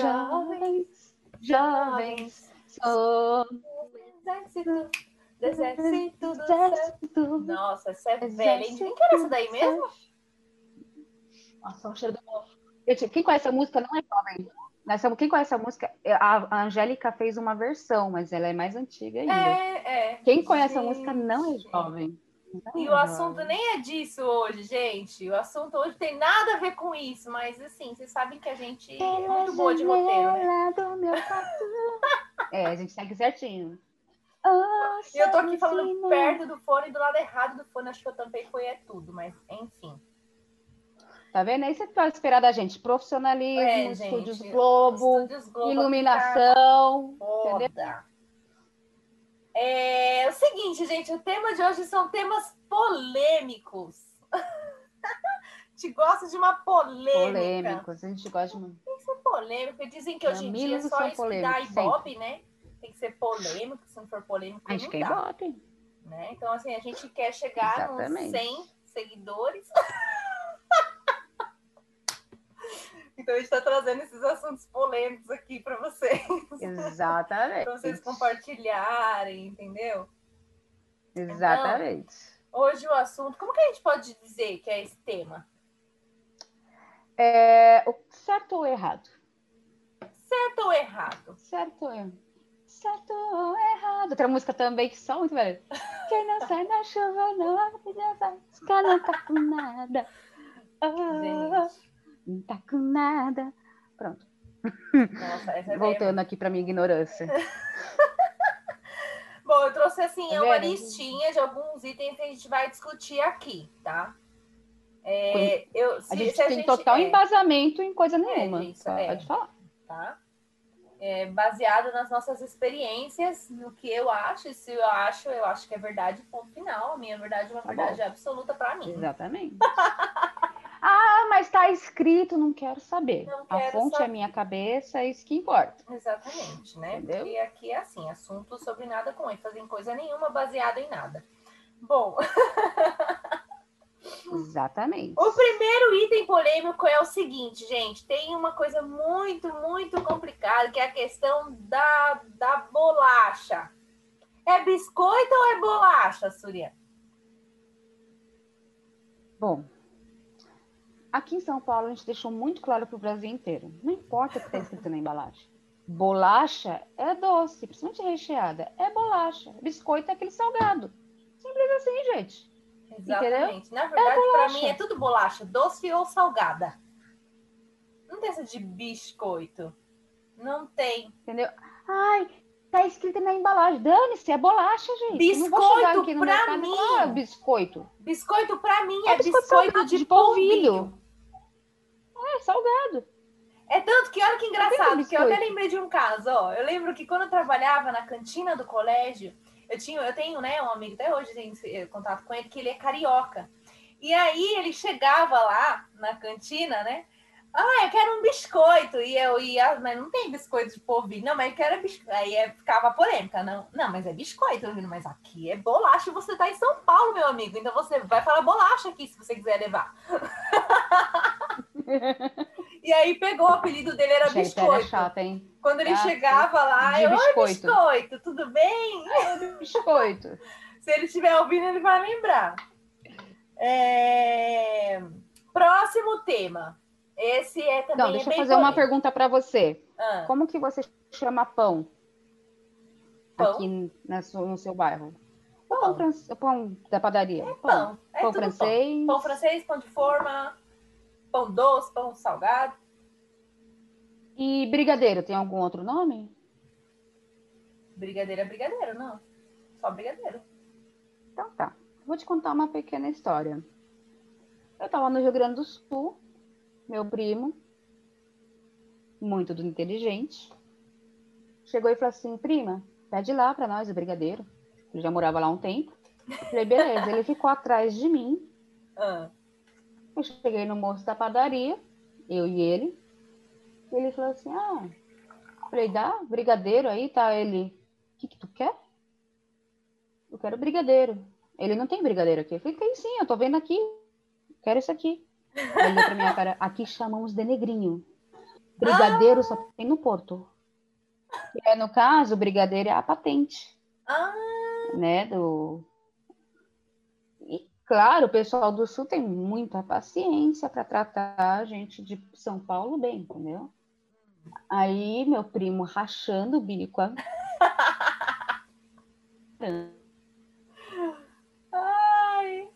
jovens, jovens. Somos Exército, exército do exército. Nossa, essa é velha, hein? Quem que era essa daí mesmo? Nossa, o cheiro do quem conhece a música não é jovem. Somos- Quem conhece a música, a a Angélica fez uma versão, mas ela é mais antiga ainda. É, é. Quem conhece a Gente. música não é jovem. E é o assunto nem é disso hoje, gente. O assunto hoje tem nada a ver com isso, mas assim, vocês sabem que a gente é muito boa de roteiro, né? Do meu. É, a gente segue certinho. Oh, E eu tô aqui falando perto do fone, do lado errado do fone. Acho que eu tampei foi é tudo, mas enfim. Tá vendo? Aí você pode esperar da gente profissionalismo, É, estúdios gente, Globo, Estúdios Globo iluminação. Foda. É o seguinte, gente, o tema de hoje são temas polêmicos. A gente gosta de uma polêmica. Polêmicos, a gente gosta de. Tem que ser polêmico. Dizem que hoje em dia é só estudar Ibope, né? Tem que ser polêmico, se não for polêmico, A gente não quer dá, Ibope. né? Então, assim, a gente quer chegar nos Exatamente. 100 seguidores. então, a gente tá trazendo esses assuntos polêmicos aqui para vocês. Exatamente. para vocês compartilharem, entendeu? Exatamente. Hoje o assunto, como que a gente pode dizer que é esse tema? É, certo ou errado? Certo ou errado? Certo ou errado? Certo ou errado? Outra música também que só muito velho. Quem não sai da chuva não vai ficar não tá com nada. Oh, Gente, não tá com nada. Pronto, nossa, é voltando aqui pra minha ignorância. Bom, eu trouxe assim Tá uma listinha de alguns itens que a gente vai discutir aqui, tá? É, eu, se, A gente se a tem gente- total é, embasamento em coisa nenhuma. gente, isso é. Pode falar. tá? É, baseado nas nossas experiências, no que eu acho, e se eu acho, eu acho que é verdade, ponto final. A minha verdade é uma Tá verdade absoluta para mim. Exatamente. ah, mas tá escrito, não quero saber. Não a quero fonte é saber. a minha cabeça, é isso que importa. Exatamente, né? Entendeu? Porque aqui é assim, assunto sobre nada com ênfase em coisa nenhuma, baseado em nada. Bom, Exatamente. o primeiro item polêmico é o seguinte, gente, tem uma coisa muito, muito complicada, que é a questão da, da bolacha. É biscoito ou é bolacha, Surya? Bom, aqui em São Paulo a gente deixou muito claro para o Brasil inteiro. Não importa o que está escrito na embalagem. Bolacha é doce, principalmente recheada. É bolacha. Biscoito é aquele salgado. Simples assim, gente. Exatamente. Na verdade, para bolacha. mim é tudo bolacha, doce ou salgada. Não tem essa de biscoito. Não tem. Entendeu? Ai, tá escrito na embalagem. Dane-se, é bolacha, gente. Biscoito e mim. "Ah, biscoito. Biscoito para mim É é, biscoito biscoito, de polvilho. polvilho. Salgado. É tanto que olha que engraçado, que eu até lembrei de um caso, ó. Eu lembro que quando eu trabalhava na cantina do colégio, eu tinha, eu tenho, né, um amigo até hoje tem esse contato com ele que ele é carioca. E aí ele chegava lá na cantina, né? Ah, eu quero um biscoito. E eu ia, mas não tem biscoito de polvilho. Não, mas eu quero biscoito. Aí é- ficava polêmica. Não, não, mas é biscoito. Eu mas aqui é bolacha e você tá em São Paulo, meu amigo. Então você vai falar bolacha aqui se você quiser levar. E aí pegou, o apelido dele era Gente, era biscoito. chata, hein? Quando ele Ah, chegava lá, eu, oi, biscoito." biscoito, tudo bem? Biscoito. Se ele estiver ouvindo, ele vai lembrar. É, Próximo tema. Esse é também Não, é deixa eu bem fazer uma pergunta para você. Ah, Como que você chama pão? Pão? Aqui no seu bairro. Pão. pão, pão da padaria. pão. pão. É Pão francês. Pão. pão francês, pão de forma, pão doce, pão salgado. E brigadeiro, tem algum outro nome? Brigadeiro é brigadeiro, não. Só brigadeiro. Então tá. Vou te contar uma pequena história. Eu estava no Rio Grande do Sul, meu primo, muito inteligente, chegou e falou assim: prima, pede lá para nós o brigadeiro. Ele já morava lá um tempo. Eu falei, beleza. Ele ficou atrás de mim. Ah, Eu cheguei no moço da padaria, eu e ele. E ele falou assim: Ah, falei, dá brigadeiro aí, tá? Ele, o que, que tu quer? Eu quero brigadeiro. Ele não tem brigadeiro aqui. Eu falei, tem sim, eu tô vendo aqui. quero isso aqui. Olhou pra minha cara, aqui chamamos de negrinho. Brigadeiro só tem no Porto. E aí, no caso, o brigadeiro é a patente, Ah, né? Do... Claro, o pessoal do Sul tem muita paciência para tratar a gente de São Paulo bem, entendeu? Aí, meu primo rachando o bico. a- ai.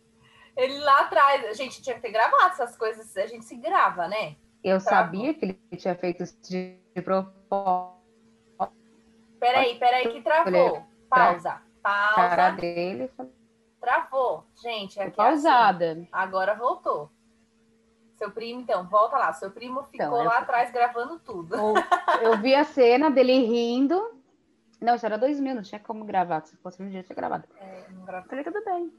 Ele lá atrás, a gente tinha que ter gravado essas coisas, a gente se grava, né? Eu sabia que ele tinha feito isso de de propósito. Peraí, peraí, que travou. Pausa. cara Pausa. dele. Travou. Gente, aqui é assim. Pausada. Agora voltou. Seu primo, então, volta lá. Seu primo ficou Então, eu- lá atrás gravando tudo. Eu, vi a cena dele rindo. Não, isso era 2000, não tinha como gravar. Se fosse um dia, tinha gravado. É, não gravou. Falei, tudo bem.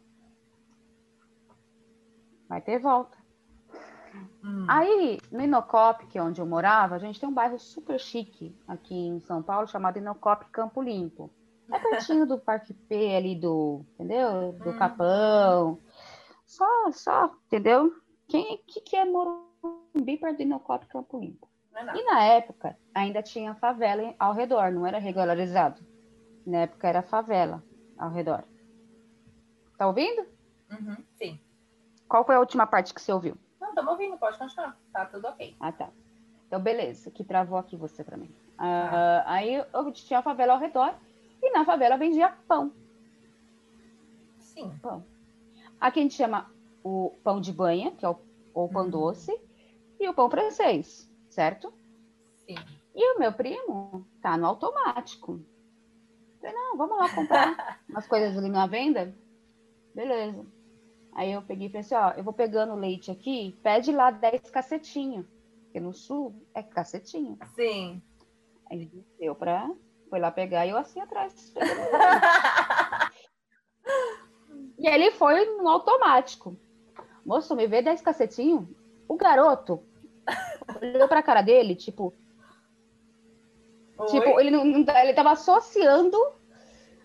Vai ter volta. Hum. Aí, no Inocop, que é onde eu morava, a gente tem um bairro super chique aqui em São Paulo, chamado Inocop Campo Limpo. É pertinho do Parque P ali do, entendeu? Do Hum. Capão. Só, só, entendeu? Quem que quer Morumbi perto do Inocop Campo Limpo? Não é. E na época, ainda tinha favela ao redor, não era regularizado. Na época era favela ao redor. Tá ouvindo? Uhum, sim. Qual foi a última parte que você ouviu? Não, estamos ouvindo, pode continuar. Tá tudo ok. Ah, tá. Então, beleza, que travou aqui você pra mim. Ah, aí eu tinha a favela ao redor e na favela vendia pão. Sim. Aqui a gente chama o pão de banha, que é o, ou pão Uhum. doce, e o pão francês, certo? Sim. E o meu primo tá no automático. Falei, não, vamos lá comprar umas coisas ali na venda. Beleza. Aí eu peguei e falei assim, ó, eu vou pegando o leite aqui, pede lá 10 cacetinho. Porque no sul é cacetinho. Sim. Aí ele deu pra. Foi lá pegar e eu assim atrás. e ele foi no automático. Moço, me vê 10 cacetinho? O garoto olhou pra cara dele, tipo, tipo, Oi? ele não, ele tava associando.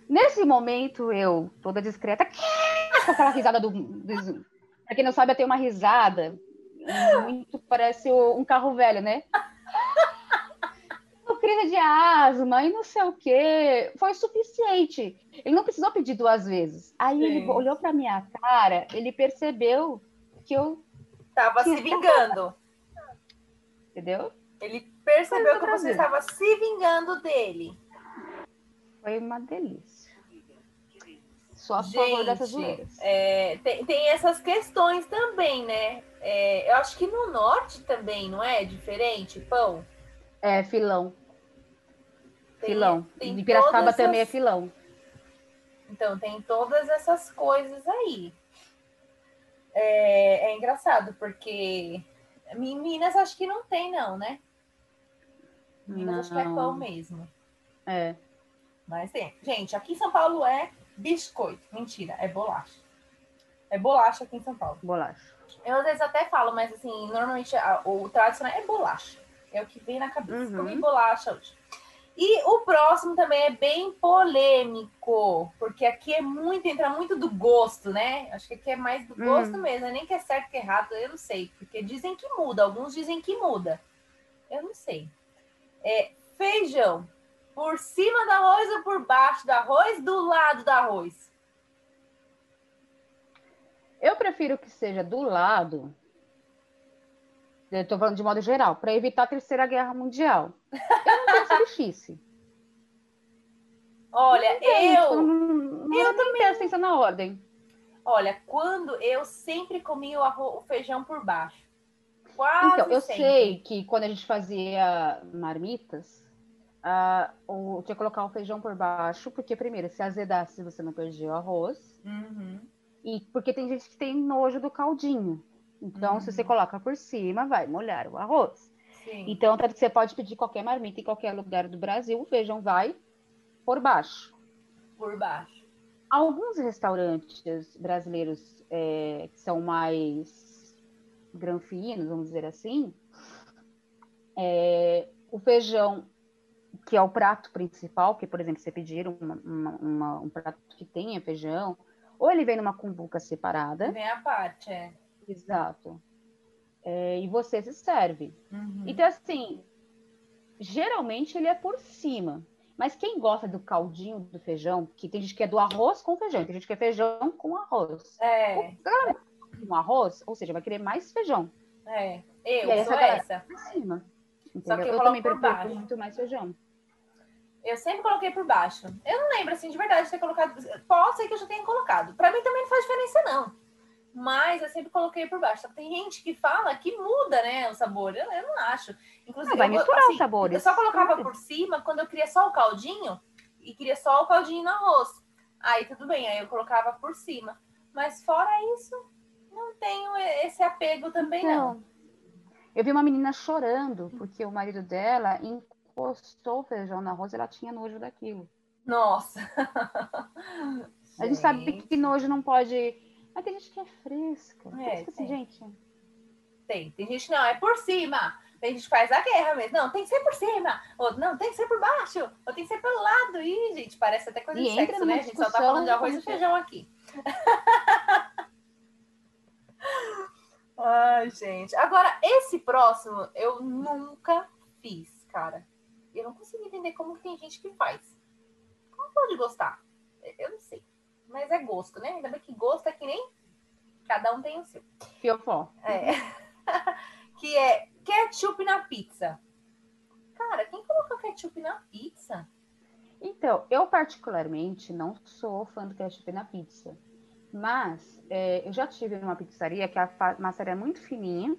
Nesse momento, eu, toda discreta, com aquela risada do. do pra quem não sabe, eu tenho uma risada muito parece um carro velho, né? Crise de asma e não sei o quê. Foi suficiente. Ele não precisou pedir duas vezes. Aí ele Sim. olhou pra minha cara, ele percebeu que eu, Tava se vingando. entendeu? Ele percebeu que você estava se vingando dele. Foi uma delícia. Só a favor dessas Gente, zoeiras. é, tem, tem essas questões também, né? É, eu acho que no norte também, não é? Diferente, pão? É, filão. Tem- filão. tem De Piracicaba também é filão. Então, tem todas essas coisas aí. É, é engraçado, porque Minas acho que não tem, não, né? Minas acho que é Não. pão mesmo. É. Mas tem. Gente, aqui em São Paulo é biscoito. Mentira, é bolacha. É bolacha aqui em São Paulo. Bolacha. Eu às vezes até falo, mas assim, normalmente a- o tradicional é bolacha. É o que vem na cabeça. Uhum. Comi bolacha hoje. E o próximo também é bem polêmico, porque aqui é muito, entra muito do gosto, né? Acho que aqui é mais do Hum. gosto mesmo, é nem que é certo que é errado, eu não sei, porque dizem que muda, alguns dizem que muda. Eu não sei. É feijão, por cima do arroz ou por baixo do arroz, do lado do arroz? Eu prefiro que seja do lado. Eu tô falando de modo geral, para evitar a terceira guerra mundial. Eu bichice. Olha, Tem, eu. não, não eu também presta atenção na ordem. Olha, quando eu sempre comi o, arroz, o feijão por baixo. Quase Então, eu sempre. sei que quando a gente fazia marmitas, ah, o, tinha que colocar o feijão por baixo, porque primeiro, se azedasse, você não perdia o arroz. Uhum. E porque tem gente que tem nojo do caldinho. Então, se você Uhum. coloca por cima, vai molhar o arroz. Sim. Então, você pode pedir qualquer marmita em qualquer lugar do Brasil, o feijão vai por baixo. Por baixo. Alguns restaurantes brasileiros é, que são mais granfinos, vamos dizer assim, é, o feijão, que é o prato principal, que, por exemplo, você pedir uma- uma- uma- um prato que tenha feijão, ou ele vem numa cumbuca separada, Vem a parte, é. Exato. É, e você se serve. Uhum. Então, assim, geralmente ele é por cima. Mas quem gosta do caldinho do feijão, que tem gente que é do arroz com feijão, tem gente que é feijão com arroz. É, Com arroz, ou seja, vai querer mais feijão. é. Eu aí sou essa essa. Por cima. Só Entendeu? que eu eu também por baixo. muito mais feijão. Eu sempre coloquei por baixo. Eu não lembro, assim, de verdade, de ter colocado. Pode ser que eu já tenha colocado. Pra mim também não faz diferença, não. Mas eu sempre coloquei por baixo. Só que tem gente que fala que muda, né, o sabor. Eu, eu não acho. Inclusive, Não, vai eu, misturar assim, os sabores. Eu só colocava Claro. por cima quando eu queria só o caldinho e queria só o caldinho no arroz. Aí tudo bem, aí eu colocava por cima. Mas fora isso, não tenho esse apego também, não. Então, eu vi uma menina chorando porque o marido dela encostou o feijão no arroz e ela tinha nojo daquilo. Nossa. A gente sabe que nojo não pode. Mas tem gente que é fresca. É, isso que, assim, tem. gente. Tem, tem gente não, é por cima. Tem gente que faz a guerra mesmo. Não, tem que ser por cima. Ou não, tem que ser por baixo. Ou tem que ser pelo lado. Ih, gente, parece até coisa E de sexo, né? A gente só tá falando de arroz e feijão aqui. Ai, gente. Agora, esse próximo eu nunca fiz, cara. Eu não consigo entender como tem gente que faz. Como pode gostar? Eu não sei. Mas é gosto, né? Ainda bem que gosto é que nem cada um tem o seu. Fiofó. É. que é ketchup na pizza. Cara, quem colocou ketchup na pizza? Então, eu particularmente não sou fã do ketchup na pizza. Mas é, eu já tive numa pizzaria que a massa era muito fininha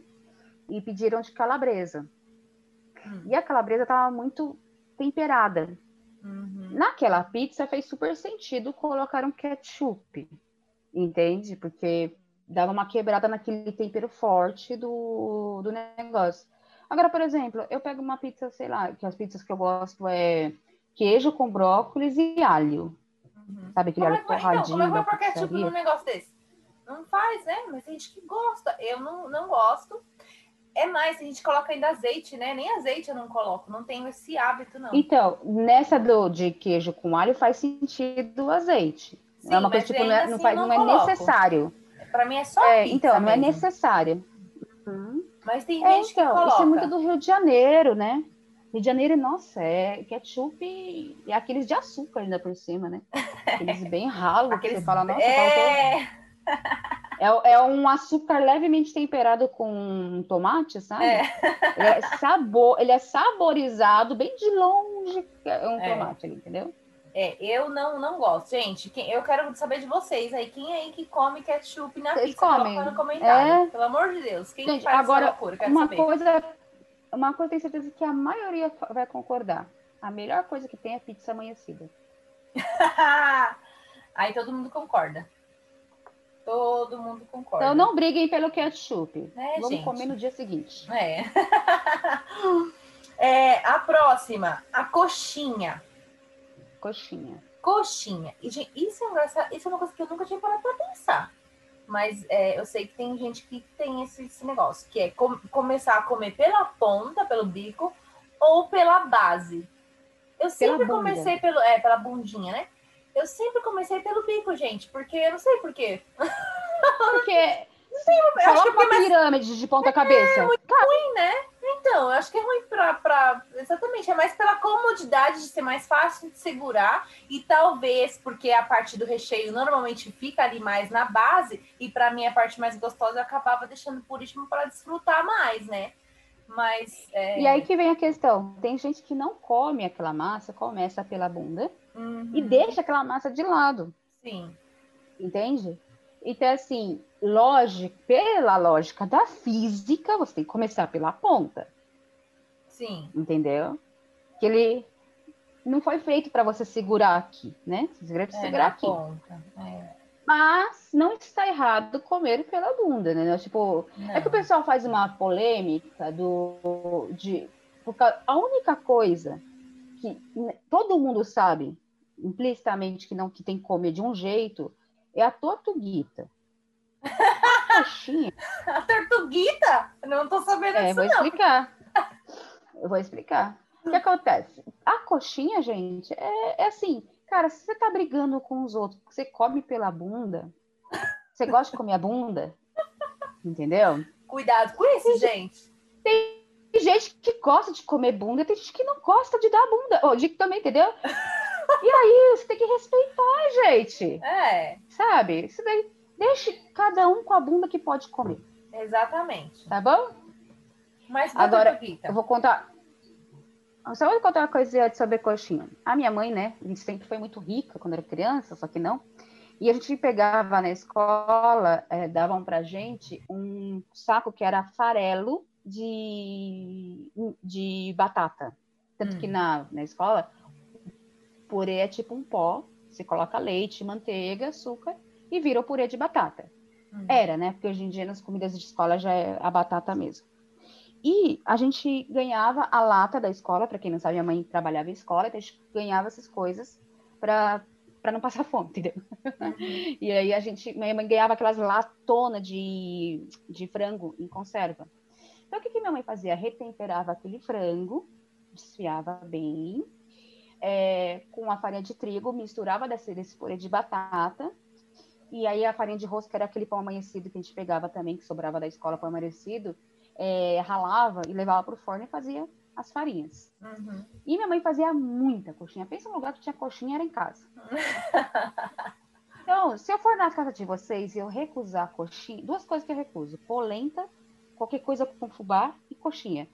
e pediram de calabresa. Hum. E a calabresa estava muito temperada. Uhum. Naquela pizza fez super sentido colocar um ketchup, entende? Porque dava uma quebrada naquele tempero forte do, do negócio. Agora, por exemplo, eu pego uma pizza, sei lá, que as pizzas que eu gosto é queijo com brócolis e alho. Uhum. Sabe aquele Como é, alho vai- então, como é torradinho que vai pôr ketchup num negócio desse? Não faz, né? Mas tem gente que gosta. Eu não, não gosto. É mais, a gente coloca ainda azeite, né? Nem azeite eu não coloco. Não tenho esse hábito, não. Então, nessa do, de queijo com alho faz sentido o azeite. Sim, é uma coisa tipo, não é, não assim faz- eu não é necessário. Pra mim é só É, então, não é mesmo. necessário. Uhum. Mas tem É, gente que então, coloca. isso é muito do Rio de Janeiro, né? Rio de Janeiro, nossa, é ketchup e, aqueles de açúcar ainda por cima, né? Aqueles bem ralos, que Aqueles- você fala, nossa, faltou- é, é, é um açúcar levemente temperado com tomate, sabe? É. Ele, é sabor, ele é saborizado bem de longe, é um É. tomate ali, entendeu? é, eu não, não gosto. Gente, quem- eu quero saber de vocês aí. Quem aí que come ketchup na Vocês pizza? comem? Coloca no comentário. É. Pelo amor de Deus. Quem Gente, faz agora, essa loucura? Quero Uma saber. coisa, uma coisa tenho certeza que a maioria vai concordar. A melhor coisa que tem é pizza amanhecida. Aí todo mundo concorda. Todo mundo concorda. Então não briguem pelo ketchup. É, Vamos gente. comer no dia seguinte. É. É, a próxima, a coxinha. Coxinha. Coxinha. E, gente, isso é, engraçado, isso é uma coisa que eu nunca tinha parado pra pensar. Mas é, eu sei que tem gente que tem esse, esse negócio, que é com- começar a comer pela ponta, pelo bico, ou pela base. Eu sempre comecei pelo. É, pela bundinha, né? Eu sempre comecei pelo bico, gente, porque eu não sei por quê. Porque Eu acho que coloca é uma pirâmide de ponta cabeça. ruim, né? Então, eu acho que é ruim pra, pra. Exatamente, é mais pela comodidade de ser mais fácil de segurar e talvez porque a parte do recheio normalmente fica ali mais na base e pra mim a parte mais gostosa eu acabava deixando por último para desfrutar mais, né? Mas. é, E aí que vem a questão. Tem gente que não come aquela massa, começa pela bunda uhum, e deixa aquela massa de lado. Sim. Entende? Então, assim, lógica, pela lógica da física, você tem que começar pela ponta. Sim. Entendeu? Que ele não foi feito para você segurar aqui, né? Você segura pra É, segurar aqui. ponta. É. Mas não está errado comer pela bunda, né? Tipo, é que o Não. pessoal faz uma polêmica do de porque a única coisa que todo mundo sabe implicitamente que não que tem que comer de um jeito é a tortuguita. A coxinha, A tortuguita? Não tô sabendo é, disso, vou não. explicar. Eu vou explicar. O que acontece? A coxinha, gente, é, é assim, cara, se você tá brigando com os outros, você come pela bunda, você gosta de comer a bunda, Entendeu? Cuidado com isso, gente. Tem gente que gosta de comer bunda, tem gente que não gosta de dar bunda. Ou de também, entendeu? E aí, você tem que respeitar, gente. É, Sabe? Isso daí, deixe cada um com a bunda que pode comer. exatamente. Tá bom? Mas Agora? Eu vou contar. Só vou contar uma coisinha sobre coxinha. A minha mãe, né? A gente sempre foi muito rica quando era criança, só que não. E a gente pegava na escola, eh, davam pra gente um saco que era farelo de, de batata. Tanto Hum. que na, na escola, purê é tipo um pó. Você coloca leite, manteiga, açúcar e vira o purê de batata. Hum. Era, né? Porque hoje em dia nas comidas de escola já é a batata mesmo. E a gente ganhava a lata da escola, para quem não sabe, minha mãe trabalhava em escola, então a gente ganhava essas coisas para para não passar fome, entendeu? E aí a gente, minha mãe ganhava aquelas latonas de, de frango em conserva. Então o que, que minha mãe fazia? Retemperava aquele frango, desfiava bem, é, com a farinha de trigo, misturava desse, desse purê de batata, e aí a farinha de rosca era aquele pão amanhecido que a gente pegava também, que sobrava da escola pão amanhecido, é, ralava e levava para o forno e fazia as farinhas. Uhum. E minha mãe fazia muita coxinha. Pensa num lugar que tinha coxinha, era em casa. Então, se eu for na casa de vocês e eu recusar coxinha, duas coisas que eu recuso: polenta, qualquer coisa com fubá e coxinha.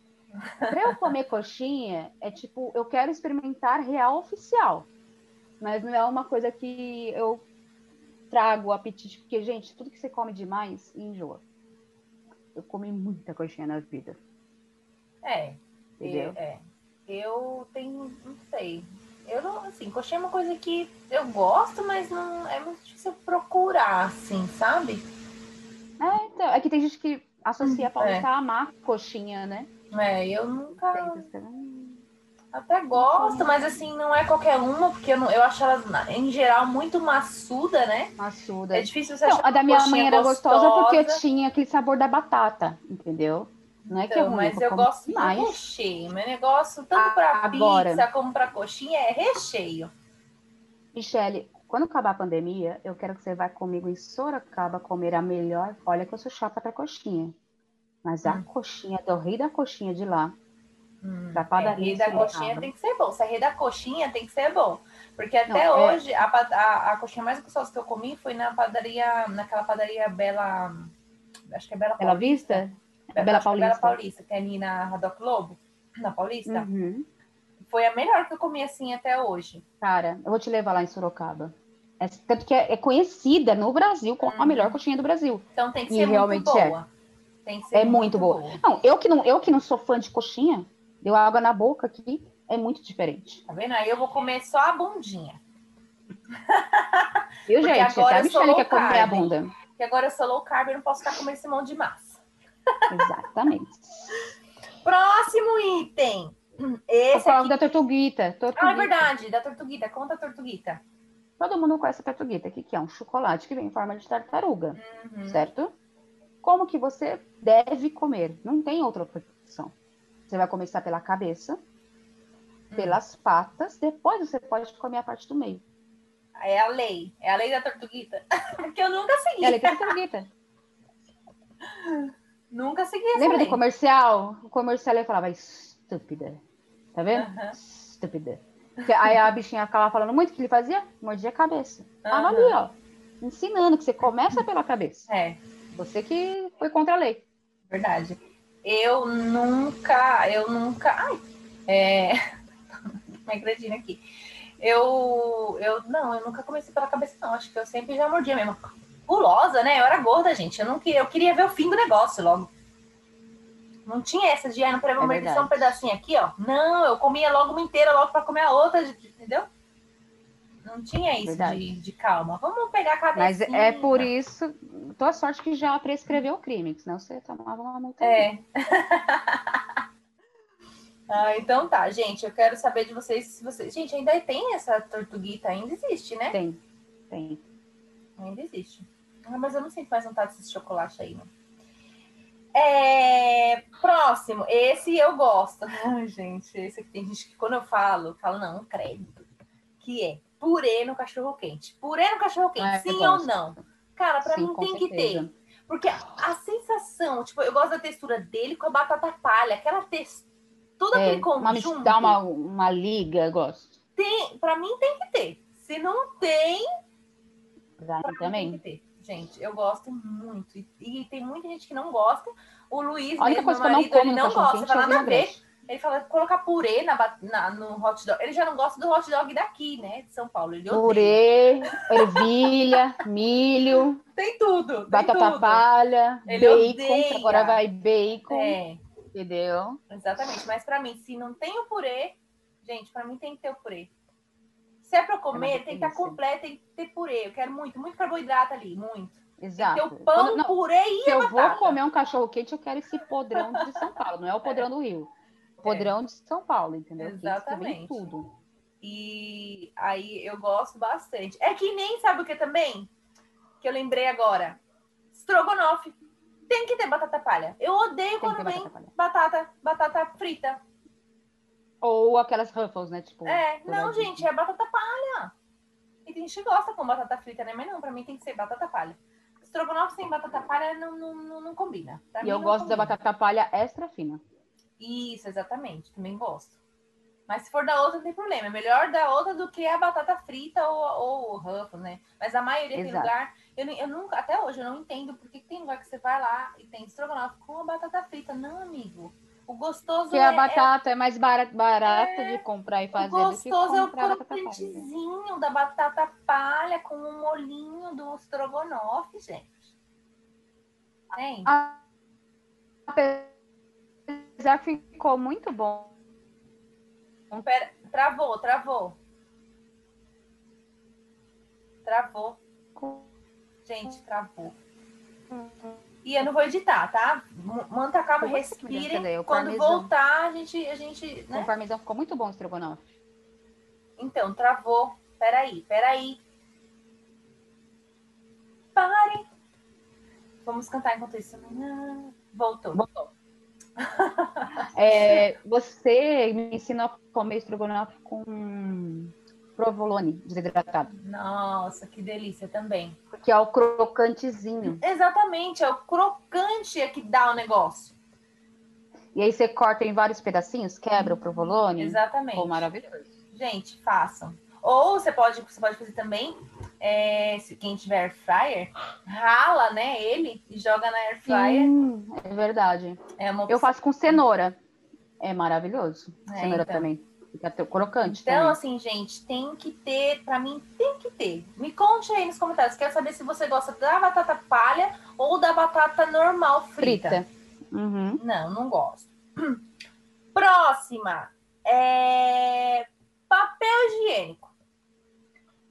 Para eu comer coxinha, é tipo, eu quero experimentar real oficial. Mas não é uma coisa que eu trago o apetite, porque, gente, tudo que você come demais enjoa. Eu comi muita coxinha na vida, É, entendeu? É. Eu tenho, não sei. Eu não, assim, coxinha é uma coisa que eu gosto, mas não é muito difícil procurar, assim, sabe? É, então, é que tem gente que associa a paulista É. a amar coxinha, né? É, eu nunca. Até gosto, mas assim, não é qualquer uma, porque eu, não, eu acho ela, em geral, muito maçuda, né? Maçuda. É difícil você Não, achar a da minha mãe era gostosa porque gostosa. tinha aquele sabor da batata, entendeu? Não é que é Então, ruim, mas eu eu gosto demais. do recheio. Meu negócio, tanto pra Agora. pizza como pra coxinha, é recheio. Michele, quando acabar a pandemia, eu quero que você vá comigo em Sorocaba comer a melhor. Olha que eu sou chata pra coxinha. Mas a Hum. coxinha do rei da coxinha de lá, Hum, Da padaria é, rei de da coxinha tem que ser bom. Se é rei da coxinha, tem que ser bom. Porque até Não, é- hoje, a, pa- a, a coxinha mais gostosa que eu comi foi na padaria, naquela padaria Bela. Acho que é Bela Bela Paulista. Vista? É Bela acho que é Bela Paulista. Paulista, que é ali na Radoc Lobo, na Paulista. Uhum. Foi a melhor que eu comi assim até hoje. Cara, eu vou te levar lá em Sorocaba. É, tanto que é, é conhecida no Brasil como a Uhum. melhor coxinha do Brasil. Então tem que E ser realmente muito é. boa. Ser É muito boa. Não, eu que não, eu que não sou fã de coxinha, deu água na boca aqui, é muito diferente. Tá vendo? Aí eu vou comer só a bundinha. Viu, gente? agora a Michelle low quer comer a bunda. Porque agora eu sou low carb e não posso ficar comendo esse monte de massa. Exatamente. Próximo item. Eu Esse aqui. da tortuguita. tortuguita. Ah, é verdade, da tortuguita. Conta a tortuguita. Todo mundo conhece a tortuguita, aqui, que é um chocolate que vem em forma de tartaruga, Uhum. certo? Como que você deve comer? Não tem outra opção. Você vai começar pela cabeça, Hum. pelas patas, depois você pode comer a parte do meio. É a lei. É a lei da tortuguita. Porque eu nunca segui. É a letra da tortuguita. Nunca segui essa Lembra lei. do comercial? O comercial ele falava estúpida. Tá vendo? Estúpida. Aí a bichinha ficava falando muito o que ele fazia? Mordia a cabeça. Aham. ali, ó. Ensinando que você começa pela cabeça. É, Você que foi contra a lei. verdade. Eu nunca, eu nunca. Ai, é. Uma agredida aqui. Eu, eu, não, eu nunca comecei pela cabeça, não. Acho que eu sempre já mordia mesmo. Gulosa, né? Eu era gorda, gente. Eu não queria, eu queria ver o fim do negócio logo. Não tinha essa de, ah, não É morder só um pedacinho aqui, ó. Não, eu comia logo uma inteira logo pra comer a outra, entendeu? Não tinha isso de, de calma. Vamos pegar a cabeça. Mas é por isso, tua sorte que já prescreveu o crime, senão você tomava uma multa. É. ah, então tá, gente. Eu quero saber de vocês se vocês. Gente, ainda tem essa tortuguita? Ainda existe, né? Tem, tem. Ainda existe. Ah, mas eu não sinto mais vontade desse chocolate aí, não. É... Próximo, esse eu gosto. Ai, gente, esse aqui tem gente que quando eu falo, fala, não, crédito. Que é purê no cachorro quente. Purê no cachorro quente, Ah, sim ou não? Cara, pra Sim, mim tem que certeza. ter. Porque a sensação, tipo, eu gosto da textura dele com a batata palha, aquela textura, todo É, aquele uma, conjunto. mis- dá uma, uma liga, eu gosto. Tem, pra mim tem que ter. Se não tem, Pra Pra também. tem que ter. Gente, eu gosto muito. E, e tem muita gente que não gosta. O Luiz, A única mesmo, coisa meu que eu não marido, como ele não gosta. Fala nada a ver. Ele fala colocar purê na, na- no hot dog. Ele já não gosta do hot dog daqui, né? De São Paulo. Ele. Purê, ervilha, milho, Tem tudo. Tem batata tudo. palha, Ele bacon, odeia. agora vai bacon, É, entendeu? exatamente. Mas pra mim, se não tem o purê, gente, pra mim tem que ter o purê. Se é pra comer, uma tem que estar delícia. completo, tem que ter purê. Eu quero muito, muito carboidrato ali, muito. Tem que ter Exato. o pão, Quando- não, purê e se eu vou batata. comer um cachorro quente, eu quero esse podrão de São Paulo, não é o podrão do Rio. Podrão de São Paulo, entendeu? Exatamente. tudo. E aí eu gosto bastante. É que nem sabe o que também? Que eu lembrei agora. Estrogonofe. Tem que ter batata palha. Eu odeio Tem quando vem batata batata, batata frita. Ou aquelas Ruffles, né? Tipo, É, não, gente, é batata palha. E tem gente que gosta com batata frita, né? Mas não, pra mim tem que ser batata palha. Estrogonofe sem batata palha não, não, não, não combina. Pra E eu gosto da combina. batata palha extra fina. Isso, exatamente. Também gosto. Mas se for da outra, não tem problema. É melhor da outra do que a batata frita ou, ou o Ruffles, né? Mas a maioria tem Exato. lugar. Eu, eu nunca, até hoje, eu não entendo por que tem lugar que você vai lá e tem estrogonofe com a batata frita. Não, amigo. O gostoso Porque é, a batata é, mais barata, barata de comprar e é, o fazer do que gostoso é o crocantezinho da batata palha com o molinho do estrogonofe, gente. Tem? Apesar que ficou muito bom. Pera, travou, travou. Travou. Gente, travou. E eu não vou editar, tá? Manta calma, respirem. o Quando voltar, a gente, a gente, né? parmesão ficou muito bom o estrogonofe. Então, travou. Peraí, peraí. Pare. Vamos cantar enquanto isso. Voltou. Voltou. É, você me ensinou a comer estrogonofe com provolone desidratado. Nossa, que delícia também. Que é o crocantezinho. Exatamente, é o crocante é que dá o negócio. E aí você corta em vários pedacinhos, quebra o provolone. Exatamente. Ficou maravilhoso. Gente, façam. Ou você pode, você pode fazer também, é, se quem tiver air fryer, rala, né, ele e joga na air fryer. Sim, é verdade. É Eu faço com cenoura. É maravilhoso. É, cenoura então. também. Fica crocante Então, também. assim, gente, tem que ter, pra mim, tem que ter. Me conte aí nos comentários. Quero saber se você gosta da batata palha ou da batata normal frita. Frita. Uhum. Não, não gosto. Próxima. É... Papel higiênico.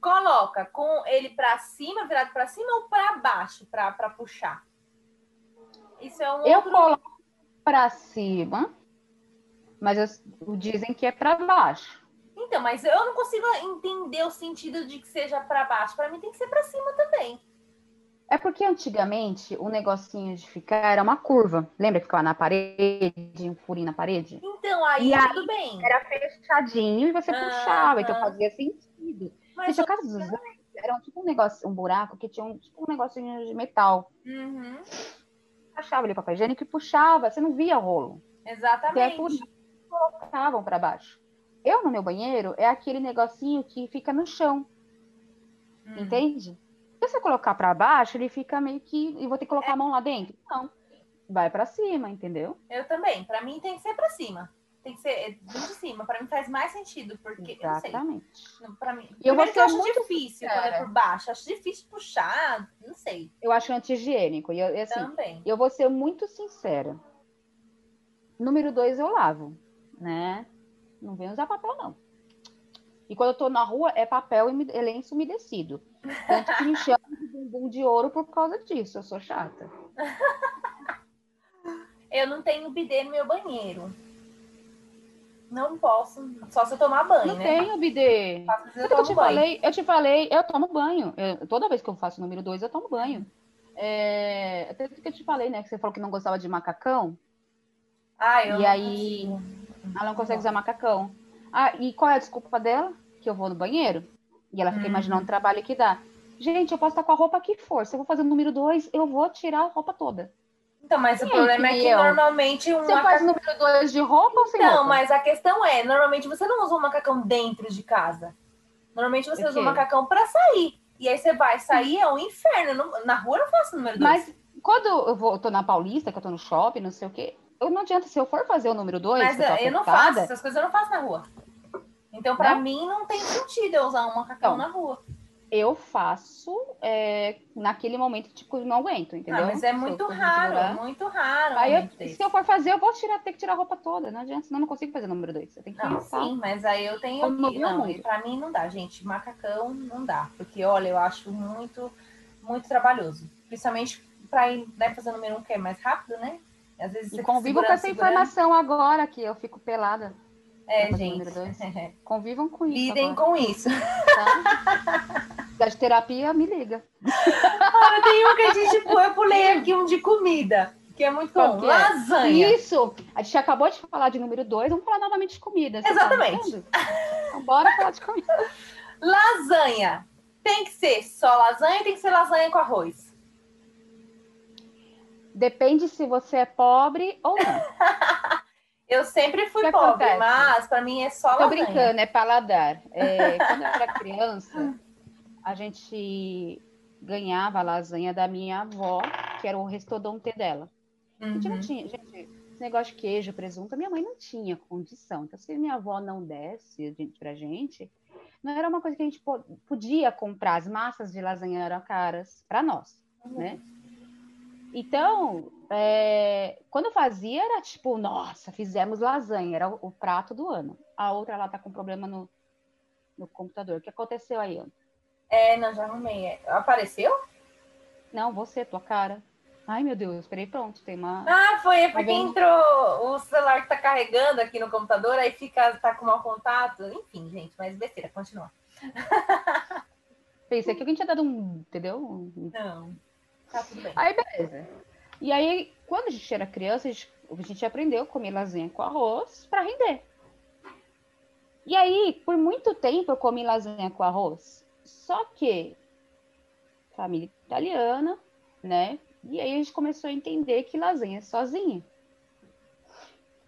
Coloca com ele pra cima, virado pra cima ou pra baixo pra puxar? Isso é um Eu outro... coloco pra cima, mas eu- dizem que é pra baixo. Então, mas eu não consigo entender o sentido de que seja pra baixo. Pra mim tem que ser pra cima também. É porque antigamente o negocinho de ficar era uma curva. Lembra que ficava na parede, um furinho na parede? Então, aí E aí, tudo bem. Era fechadinho e você Ah, puxava, então fazia sentido. Gente, a casa dos era um, tipo um negócio, um buraco que tinha um, tipo um negocinho de metal. Uhum, Achava ali o papel higiênico e puxava, você não via rolo. Então é exatamente. que colocavam para baixo. Eu, no meu banheiro, é aquele negocinho que fica no chão, Hum. entende? Se você colocar para baixo, ele fica meio que. E vou ter que colocar a mão lá dentro? Não. Vai para cima, entendeu? Eu também. Pra mim tem que ser pra cima. Tem que ser é, de cima. Pra mim faz mais sentido, porque eu não sei. Exatamente. Pra mim. Eu vou eu ser acho muito difícil quando é por baixo. Acho difícil puxar. Não sei. Eu acho anti-higiênico. E eu, assim, Também. eu vou ser muito sincera. Número dois, eu lavo, né? Não vem usar papel, não. E quando eu tô na rua, é papel e é lenço umedecido. Tanto que me chamam de bumbum de ouro por causa disso. Eu sou chata. Eu não tenho bidê no meu banheiro. Não posso. Só se eu tomar banho, Não né? tenho bidê. Eu Eu te banho. falei, eu te falei, eu tomo banho. Eu- toda vez que eu faço o número dois, eu tomo banho. É, até que eu te falei, né? Que você falou que não gostava de macacão. Ah, eu E aí- consigo. Ela não consegue usar macacão. Ah, e qual é a desculpa dela? Que eu vou no banheiro? E ela fica Uhum. imaginando o trabalho que dá. Gente, eu posso estar com a roupa que for. Se eu vou fazer o número dois, eu vou tirar a roupa toda. Então, mas E o problema é que eu? normalmente um Você faz macacão. o número dois de roupa ou sem Não, roupa? mas a questão é, normalmente você não usa um macacão dentro de casa. Normalmente você usa um macacão pra sair. E aí você vai sair, é um inferno. Na rua eu não faço número dois. Mas quando eu vou, eu tô na Paulista, que eu tô no shopping, não sei o quê, eu não adianta, se eu for fazer o número dois, Mas que eu eu, não faço, essas coisas eu não faço na rua. Então, pra Não? mim, não tem sentido eu usar um macacão Então, na rua. Eu faço é, naquele momento, tipo, não aguento, entendeu? Ah, mas é muito raro, jogar. muito raro. Aí, eu- se eu for fazer, eu vou tirar, ter que tirar a roupa toda. Não adianta, senão eu não consigo fazer o número dois. Eu tenho que Não, pensar. sim, mas aí eu tenho meu Não, e pra mim não dá, gente. Macacão não dá. Porque, olha, eu acho muito, muito trabalhoso. Principalmente pra ir né, fazer o número um, que é mais rápido, né? Às vezes E segurando, com essa segurando. informação agora que eu fico pelada. É, gente. Convivam com isso. Lidem agora, com isso. tá? Precisar de terapia, me liga. Ah, tem um que a gente eu pulei aqui, um de comida, que é muito Qual bom. que é? Lasanha. Isso! A gente acabou de falar de número dois, vamos falar novamente de comida. Tá Exatamente. vendo? Então, bora falar de comida. Lasanha. Tem que ser só lasanha, tem que ser lasanha com arroz. Depende se você é pobre ou não. Eu sempre fui pobre, acontece? mas pra mim é só Tô lasanha. brincando, é paladar. É, quando eu era criança, a gente ganhava a lasanha da minha avó, que era o restodonte dela. A gente não Uhum. tinha, gente, esse negócio de queijo, presunto, a minha mãe não tinha condição. Então, se minha avó não desse pra gente, não era uma coisa que a gente po- podia comprar. As massas de lasanha eram caras para nós, né? Então, é, quando eu fazia, era tipo, nossa, fizemos lasanha, era o, o prato do ano. A outra, ela tá com problema no, no computador. O que aconteceu aí? Ana? É, não, já arrumei. Apareceu? Não, você, tua cara. Ai, meu Deus, esperei, pronto, tem uma... Ah, foi porque entrou o celular que tá carregando aqui no computador, aí fica, tá com mau contato. Enfim, gente, mas besteira, continua. Pensei que alguém tinha dado um, entendeu? Não, tá tudo bem. Aí, beleza. E aí, quando a gente era criança, a gente, a gente aprendeu a comer lasanha com arroz para render. E aí, por muito tempo, eu comi lasanha com arroz. Só que, família italiana, né? E aí a gente começou a entender que lasanha é sozinha.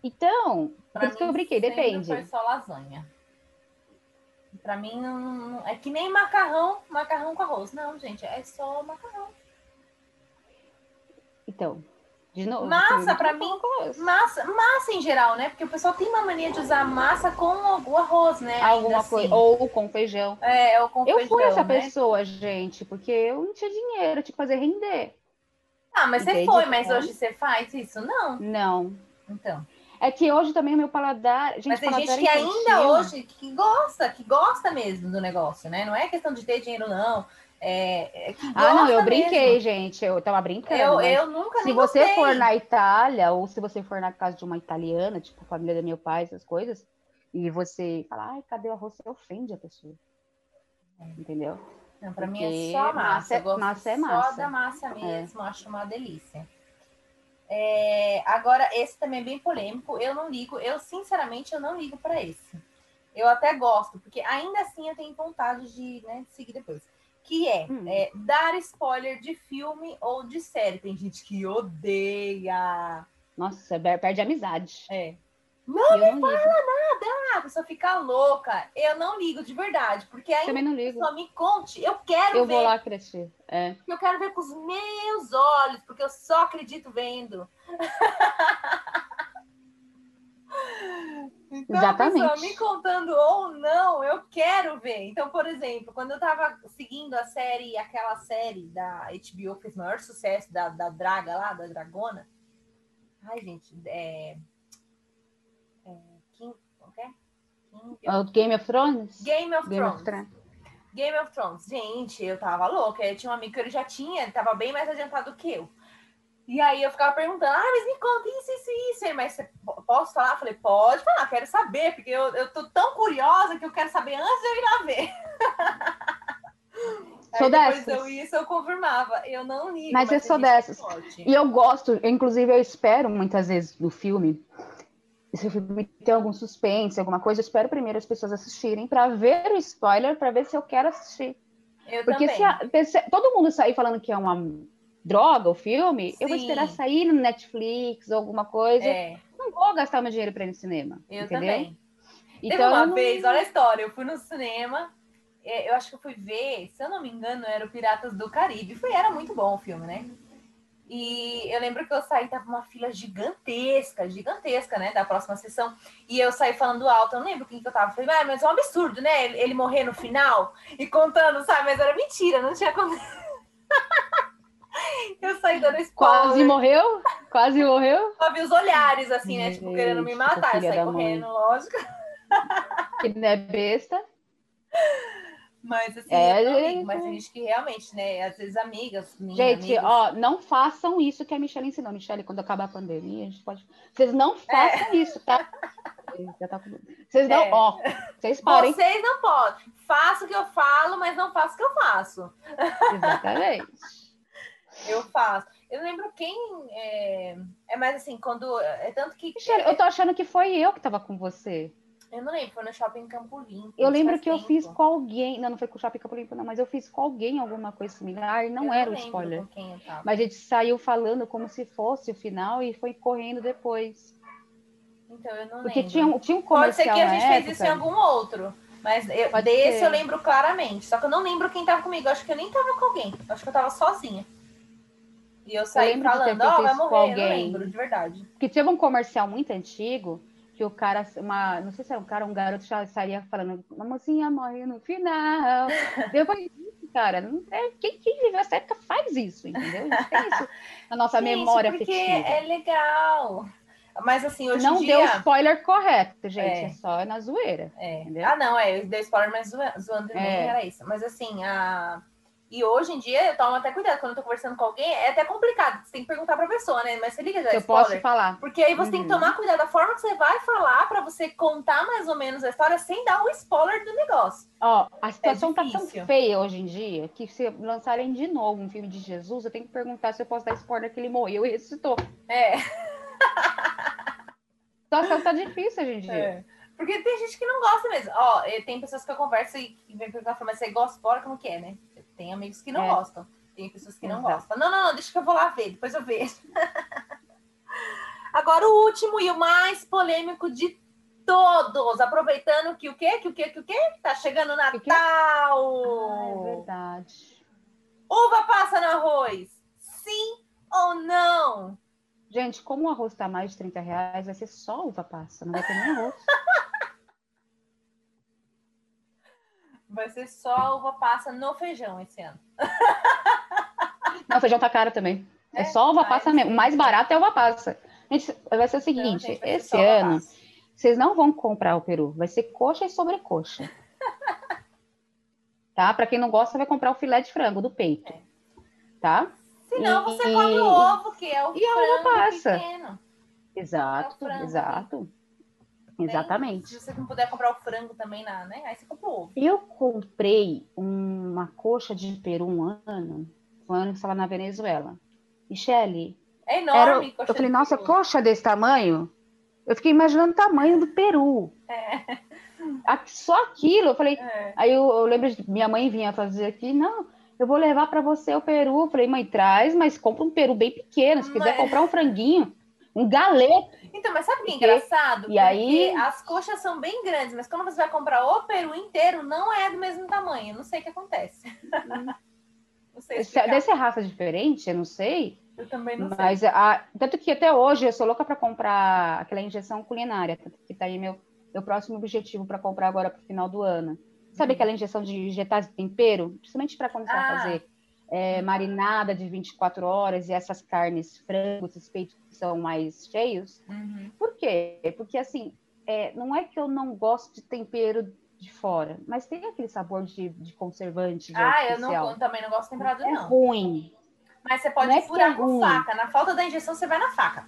Então, por Pra isso que eu brinquei, depende. Foi só lasanha. Pra mim, não, não- é que nem macarrão, macarrão com arroz. Não, gente, é só macarrão. Então, de novo. Massa, eu- pra mim, Massa, massa em geral, né? Porque o pessoal tem uma mania de usar massa com o arroz, né? Alguma assim. coisa. Ou com feijão. É, ou com Eu feijão, fui essa né? pessoa, gente, porque eu não tinha dinheiro, eu tinha que fazer render. Ah, mas você Entende? foi, mas hoje você faz isso? Não. Não. Então. É que hoje também o meu paladar. Gente, mas tem gente que infantil- ainda hoje que gosta, que gosta mesmo do negócio, né? Não é questão de ter dinheiro, não. É, é que Ah, não, eu gosta brinquei, mesmo. gente. Eu tava brincando. Eu, eu nunca se você gostei. for na Itália, ou se você for na casa de uma italiana, tipo família do meu pai, essas coisas, e você falar, ai, cadê o arroz? Você ofende a pessoa. Entendeu? Não, pra mim Porque é só massa. massa é- eu gosto massa é Só massa. da massa mesmo, acho uma delícia. É, agora, esse também é bem polêmico. Eu não ligo, eu sinceramente eu não ligo para esse. Eu até gosto, porque ainda assim eu tenho vontade de, né, de seguir depois. Que é, Hum. é, dar spoiler de filme ou de série. Tem gente que odeia. Nossa, perde amizade. É. Não, eu não ligo. Ah, a pessoa fica louca. Eu não ligo de verdade, porque aí Também não ligo. pessoa me conte. Eu quero Eu ver. vou lá crescer. É. Eu quero ver com os meus olhos, porque eu só acredito vendo. Então, Exatamente. pessoa me contando ou não, eu quero ver. Então, por exemplo, quando eu tava seguindo a série, aquela série da HBO que fez o maior sucesso, da, da Draga lá, da Dragona. Ai, gente, é. é King, como que é? Game of Thrones? Game of Game Thrones. of Thrones. Game of Thrones. Gente, eu tava louca. Eu tinha um amigo que ele já tinha, ele tava bem mais adiantado que eu. E aí eu ficava perguntando, ah, mas me conta isso, isso, isso. Ele, Mas posso falar? Eu falei, pode falar, quero saber, porque eu, eu tô tão curiosa que eu quero saber antes de eu ir lá ver. Sou aí dessas. eu ia, eu confirmava. Eu não ligo. Mas eu tem sou dessas. E eu gosto, inclusive eu espero muitas vezes no filme, se o filme tem algum suspense, alguma coisa, eu espero primeiro as pessoas assistirem para ver o spoiler, para ver se eu quero assistir. Eu Porque também. se, a- se todo mundo sair falando que é uma droga o filme, eu vou Sim. esperar sair no Netflix ou alguma coisa. É, Não vou gastar meu dinheiro para ir no cinema. eu entendeu? também. Teve Então, uma eu não- vez, olha a história, eu fui no cinema, é, eu acho que eu fui ver, se eu não me engano, era o Piratas do Caribe. Foi, era muito bom o filme, né? E eu lembro que eu saí, tava uma fila gigantesca, gigantesca, né, da próxima sessão. E eu saí falando alto, eu não lembro quem que eu tava. Falei, ah, mas é um absurdo, né? Ele, ele morrer no final e contando, sabe? Mas era mentira, não tinha como. eu saí dando spoiler. Quase morreu? Quase morreu? Só vi os olhares, assim, né? Tipo, querendo me matar. Eu saí da mãe. correndo, lógico. Que não é besta. Mas assim, É, eu gente. mas tem gente que realmente, né? Às vezes amigas, Gente, amigas, ó, não façam isso que a Michelle ensinou. Michelle, quando acabar a pandemia, a gente pode. Vocês não façam isso, tá? Tá com- Vocês não, É. ó, vocês parem. Vocês não podem. Faço o que eu falo, mas não faço o que eu faço. Exatamente. Eu faço. Eu lembro quem é, é mais assim, quando. É tanto que. Michelle, eu tô achando que foi eu que tava com você. Eu não lembro, foi no shopping Campo Limpo. Eu lembro que eu tempo. fiz com alguém. Não, não foi com o Shopping Campo Limpo, não, mas eu fiz com alguém alguma coisa similar e não Eu era o lembro spoiler. eu. Mas a gente saiu falando como se fosse o final e foi correndo depois. Então eu não Porque lembro. tinha, um- tinha um Pode ser que a gente fez isso em algum outro. Mas eu, Pode desse ser. eu lembro claramente. Só que eu não lembro quem tava comigo. Eu acho que eu nem tava com alguém. Eu acho que eu tava sozinha. E eu saí ter falando, ó, vai isso com morrer. Eu não lembro, de verdade. Porque teve um comercial muito antigo que o cara, uma, não sei se era um cara, um garoto já estaria falando, uma mocinha morre no final. Depois disso, cara, não é, quem, quem viveu essa época faz isso, entendeu? A gente tem isso na nossa Gente, memória porque afetiva. é legal. Mas assim, hoje não em deu dia... spoiler correto, gente, É. é, só na zoeira. É. Ah, não, é, eu dei spoiler, mas zoa- zoando também É. era isso. Mas assim, a... E hoje em dia eu tomo até cuidado quando eu tô conversando com alguém, é até complicado. Você tem que perguntar pra pessoa, né? Mas você liga já eu spoiler. posso falar. Porque aí você tem que Uhum. tomar cuidado da forma que você vai falar pra você contar mais ou menos a história sem dar o spoiler do negócio. Ó, a situação tá tão É feia hoje em dia que se lançarem de novo um filme de Jesus, eu tenho que perguntar se eu posso dar spoiler que ele morreu e ressuscitou. É. A situação tá difícil hoje em dia. É. Porque tem gente que não gosta mesmo. Ó, tem pessoas que eu converso e e vem perguntar, mas você gosta de spoiler? Como que é, né? Tem amigos que não É. gostam. Tem pessoas que não Exato. gostam. Não, não, não, deixa que eu vou lá ver, depois eu vejo. Agora o último e o mais polêmico de todos. Aproveitando que o quê? Que o quê? Que o quê? Tá chegando? Natal! Ah, é verdade. Uva passa no arroz? Sim ou não? Gente, como o arroz tá mais de 30 reais, vai ser só uva passa, não vai ter nem arroz. Vai ser só uva passa no feijão esse ano. Não, feijão tá caro também. É, É? só uva passa é mesmo. O mais barato é uva passa. Gente, vai ser o Então, seguinte, gente, esse ano, vocês não vão comprar o peru, vai ser coxa e sobrecoxa. tá? Para quem não gosta, vai comprar o filé de frango do peito. É. Tá? Se não, E- você come o ovo, que é o E a uva frango passa. pequeno. Exato, É o frango exato. Exatamente. Se você não puder comprar o frango também, na, né? Aí você compra o ovo. Eu comprei uma coxa de peru um ano, um ano que estava na Venezuela. Michele, É era, enorme. coxa eu falei, nossa, peru. coxa desse tamanho? Eu fiquei imaginando o tamanho do peru. É, Só aquilo, eu falei. é. Aí eu, eu lembro de minha mãe vinha fazer aqui, não, eu vou levar para você o peru. Eu falei, mãe, traz, mas compra um peru bem pequeno. Se quiser Mas- comprar um franguinho, um galeto. Então, mas sabe o que é engraçado? e Porque aí- as coxas são bem grandes, mas quando você vai comprar o peru inteiro, não é do mesmo tamanho. Eu Não sei o que acontece. não sei explicar. Deve ser raça diferente, eu não sei. Eu também não sei. Mas a- tanto que até hoje eu sou louca para comprar aquela injeção culinária, tanto que tá aí meu, meu próximo objetivo para comprar agora para o final do ano. Sabe Hum. aquela injeção de injetar tempero? Principalmente para quando você vai Ah. fazer é, marinada de 24 horas e essas carnes, frangos, esses peitos que são mais cheios. Uhum. Por quê? Porque assim, é, não é que eu não gosto de tempero de fora, mas tem aquele sabor de, de conservante, de Ah, eu artificial. não, também não gosto de temperado, É não. ruim. Mas você pode Não é furar é com faca. Na falta da injeção, você vai na faca.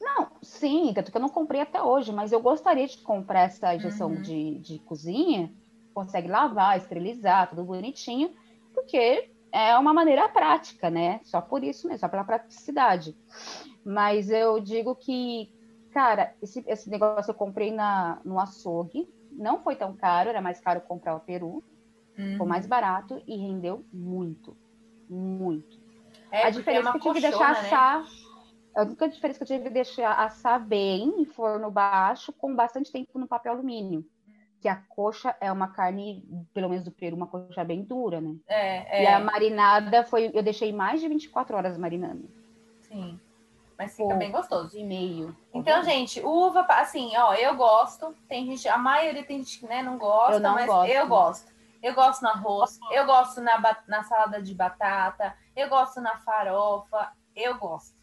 Não, sim, tanto que eu não comprei até hoje, mas eu gostaria de comprar essa injeção Uhum. de, de cozinha, consegue lavar, esterilizar, tudo bonitinho, porque é uma maneira prática, né? Só por isso mesmo, só pela praticidade. Mas eu digo que, cara, esse, esse negócio eu comprei na, no açougue, não foi tão caro, era mais caro comprar o peru. Uhum. Ficou mais barato e rendeu muito. Muito. É, a diferença é que eu tive que deixar né? assar. A única diferença que eu tive que deixar assar bem em forno baixo, com bastante tempo no papel alumínio. Que a coxa é uma carne, pelo menos do peru, uma coxa bem dura, né? É, é. E a marinada foi. Eu deixei mais de 24 horas marinando. Sim. Mas fica bem gostoso. E meio. Então, gente, uva, assim, ó, eu gosto. Tem gente, a maioria tem gente que né, não gosta, Eu não mas gosto. eu gosto. Eu gosto no arroz, eu gosto na, na salada de batata, eu gosto na farofa, eu gosto.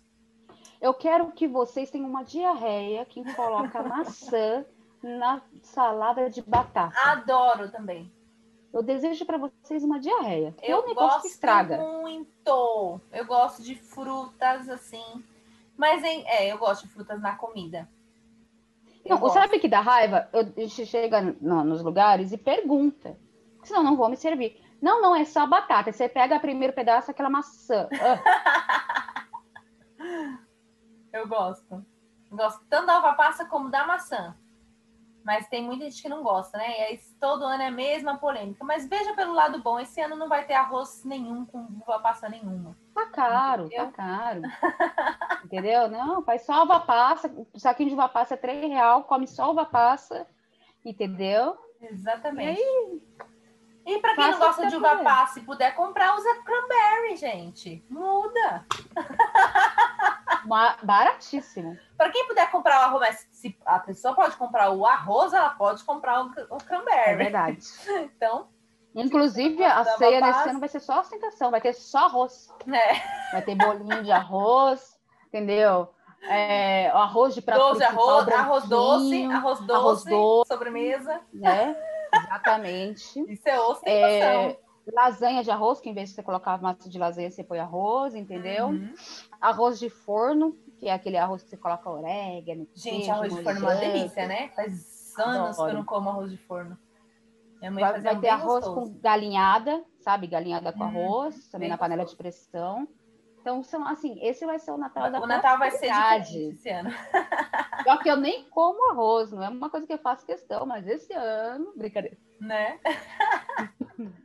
Eu quero que vocês tenham uma diarreia que coloca maçã na salada de batata. Adoro também. Eu desejo para vocês uma diarreia. é Eu um negócio gosto que estraga. muito. Eu gosto de frutas assim. Mas em- é, eu gosto de frutas na comida. Eu Não, sabe que dá raiva? Eu, a gente chega no- nos lugares e pergunta. Senão não vão me servir. Não, não, é só batata. Você pega o primeiro pedaço, aquela maçã. Eu gosto. Gosto tanto da uva passa como da maçã. Mas tem muita gente que não gosta, né? E aí todo ano é a mesma polêmica. Mas veja pelo lado bom, esse ano não vai ter arroz nenhum com uva passa nenhuma. tá caro, Entendeu? tá caro. Entendeu? Não, faz só uva passa. O saquinho de uva passa é 3 real, come só uva passa. Entendeu? Exatamente. E E pra quem não gosta de uva passa e puder comprar, usa cranberry, gente. Muda. Uma- baratíssimo. Pra quem puder comprar o arroz, mas se a pessoa pode comprar o arroz, ela pode comprar o, o É cranberry. verdade. Então, Inclusive, a ceia paz. desse ano vai ser só ostentação, vai ter só arroz. né? Vai ter bolinho de arroz, entendeu? É, arroz de prato Doce arroz, arroz doce, arroz doce, arroz doce. sobremesa. né? Exatamente. Isso é ostentação. É, lasanha de arroz, que em vez de você colocar massa de lasanha, você põe arroz, entendeu? Uhum. Arroz de forno, que é aquele arroz que você coloca orégano. Gente, queijo, arroz de forno é uma delícia, né? Faz anos que eu não como arroz de forno. Minha mãe Vai, vai um ter arroz gostoso. com galinhada, sabe? Galinhada com Hum, arroz, também na panela gostoso. de pressão. Então, são assim, esse vai ser o Natal da O Natal vai ser esse ano. Só que eu nem como arroz, não é uma coisa que eu faço questão, mas esse ano, brincadeira. né?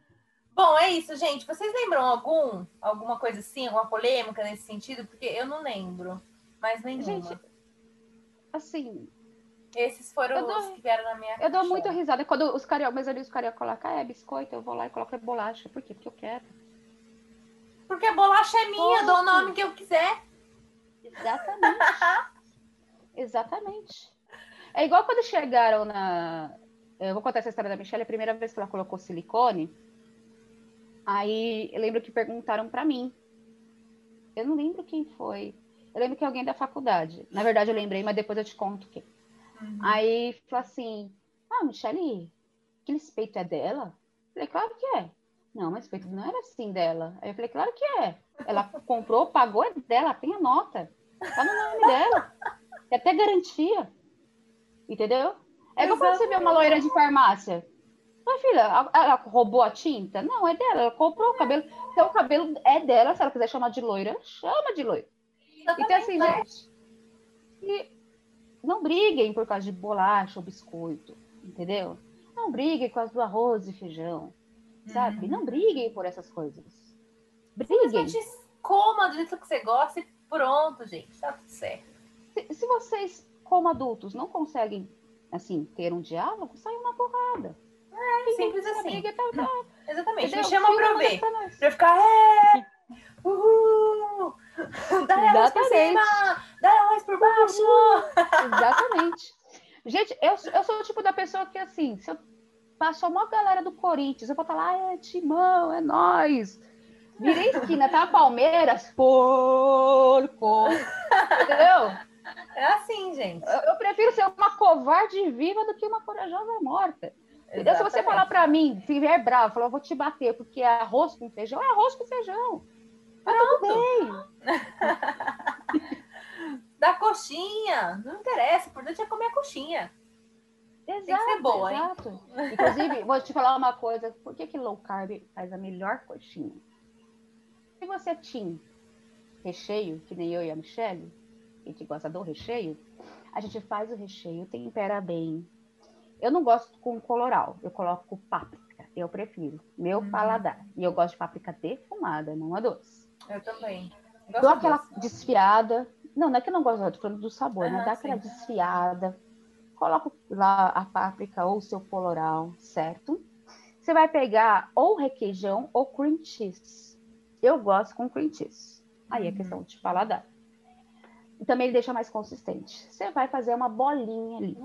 Bom, é isso, gente. Vocês lembram algum, alguma coisa assim, alguma polêmica nesse sentido? Porque eu não lembro, mas nenhuma. Gente, Assim, Esses foram dou- os que vieram na minha eu dou muita risada. Quando os carioca, mas ali os carioca colocam, ah, é biscoito, eu vou lá e coloco é bolacha. Por quê? Porque eu quero. Porque a bolacha é minha, eu dou o nome que eu quiser. Exatamente. Exatamente. É igual quando chegaram na. Eu vou contar essa história da Michelle, a primeira vez que ela colocou silicone. Aí eu lembro que perguntaram pra mim. Eu não lembro quem foi. Eu lembro que alguém da faculdade. Na verdade, eu lembrei, mas depois eu te conto quem. Uhum. Aí falou assim: Ah, Michelle, aquele peito é dela? Eu falei, claro que é. Não, mas o peito não era assim dela. Aí eu falei, claro que é. Ela comprou, pagou, é dela, tem a nota. Tá no nome dela. Tem até garantia. Entendeu? É igual quando você vê uma loira de farmácia. Mas, filha, ela roubou a tinta? Não, é dela. Ela comprou o cabelo. Então, o cabelo é dela. Se ela quiser chamar de loira, chama de loira. Então, assim, Exatamente, né? gente, e não briguem por causa de bolacha ou biscoito, entendeu? Não briguem por causa do arroz e feijão, sabe? Uhum. Não briguem por essas coisas. Simplesmente Briguem. coma do jeito que você gosta e pronto, gente. Tá tudo certo. Se, se vocês, como adultos, não conseguem, assim, ter um diálogo, saiam na porrada. Simples Se a assim. briga tá- tá- Exatamente. entendeu? Me chama pra ver. pra nós. Pra eu ficar, é! Uhul! Dá por Exatamente. cima! Dá arroz por baixo! Exatamente. Gente, eu, eu sou o tipo da pessoa que, assim, se eu passou uma galera do Corinthians, eu vou falar, ah, é Timão, é nós. Virei esquina, tá? Palmeiras, porco. Entendeu? É assim, gente. Eu, eu prefiro ser uma covarde viva do que uma corajosa morta. Entendeu? Se você Exatamente. falar pra mim, se vier bravo, falar, eu vou te bater porque é arroz com feijão, é arroz com feijão. Bem. Da coxinha. Não interessa. O importante é comer a coxinha. Exato, que ser boa, hein? exato. Inclusive, vou te falar uma coisa. Por que, que low carb faz a melhor coxinha? Se você tinha recheio, que nem eu e a Michelle, a gente gosta do recheio, a gente faz o recheio, tempera bem. Eu não gosto com coloral, eu coloco páprica. eu prefiro. Meu Uhum. paladar. E eu gosto de páprica defumada, não a doce. Eu também. Dou Gosto aquela doce. desfiada. Não, não é que eu não gosto, tô falando do sabor, né? Aham, Dá aquela sim. desfiada. Coloco lá a páprica ou o seu coloral, certo? Você vai pegar ou requeijão ou cream cheese. Eu gosto com cream cheese. Aí é Uhum. questão de paladar. E também ele deixa mais consistente. Você vai fazer uma bolinha ali.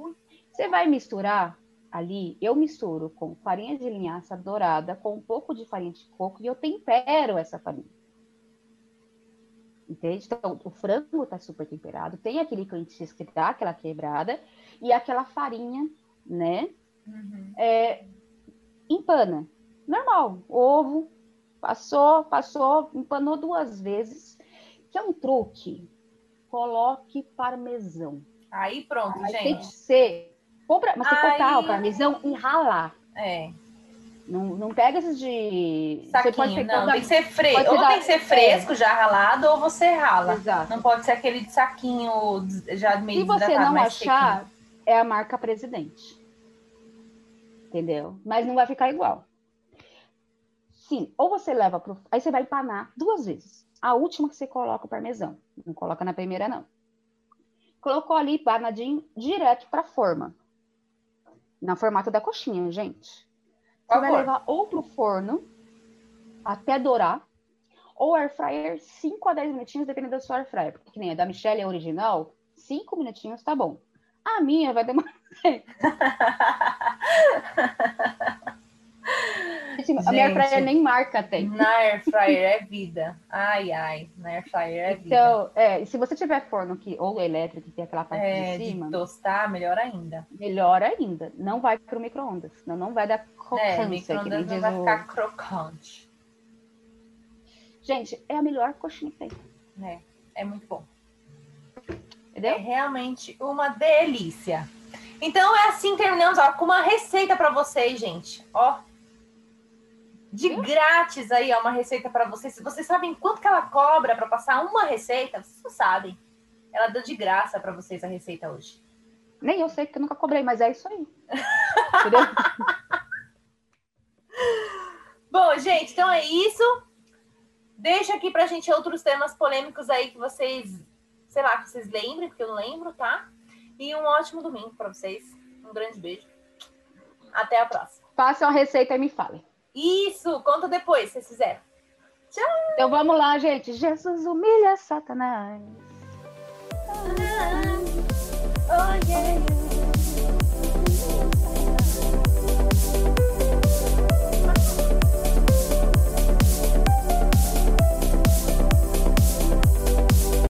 Você vai misturar ali, eu misturo com farinha de linhaça dourada, com um pouco de farinha de coco e eu tempero essa farinha. Entende? Então, o frango tá super temperado, tem aquele cream cheese que dá aquela quebrada e aquela farinha, né? Uhum. É, empana. Normal. Ovo, passou, passou, empanou duas vezes. Que é um truque. Coloque parmesão. Aí pronto, Aí tem que gente. ser. Compra, mas você Aí- comprar o parmesão e ralar. É. Não, não pega esses de. você pode Saquinho. pegar Não, da- tem que ser fresco. Ou da- tem que ser fresco, já ralado, ou você rala. Exato. Não pode ser aquele de saquinho já meio Se você não achar, é a marca presidente. Entendeu? Mas não vai ficar igual. Sim, ou você leva pro. Aí você vai empanar duas vezes. A última que você coloca o parmesão. Não coloca na primeira, não. Colocou ali, empanadinho, direto pra forma. Na formato da coxinha, gente. Você vai levar ou pro forno até dourar, ou air fryer 5 a 10 minutinhos, dependendo da sua air fryer. Porque que nem a da Michelle é original, 5 minutinhos tá bom. A minha vai demorar. Gente, a minha air fryer Gente. nem marca tem. Na air fryer é vida. Ai, ai. Na air fryer é vida. Então, é, se você tiver forno que, ou elétrico que tem aquela parte É, de cima, de tostar, melhor ainda. melhor ainda. Não vai pro micro-ondas, senão não vai dar É, crocância, nem micro-ondas não vai o... ficar crocante. Gente, é a melhor coxinha que tem, né? É muito bom. É entendeu? realmente uma delícia. Então é assim que terminamos ó, com uma receita para vocês, gente. Ó, de grátis aí, ó, uma receita para vocês. Vocês sabem quanto que ela cobra para passar uma receita? Vocês não sabem. Ela deu de graça para vocês a receita hoje. Nem eu sei que eu nunca cobrei, mas é isso aí. entendeu? Bom, gente, então é isso. Deixa aqui pra gente outros temas polêmicos aí que vocês, sei lá, que vocês lembrem, porque eu não lembro, tá? E um ótimo domingo pra vocês. Um grande beijo. Até a próxima. Façam a receita e me falem. Isso, conta depois, se vocês fizeram. Tchau! Então vamos lá, gente. Jesus humilha Satanás. Satanás. Oh, yeah.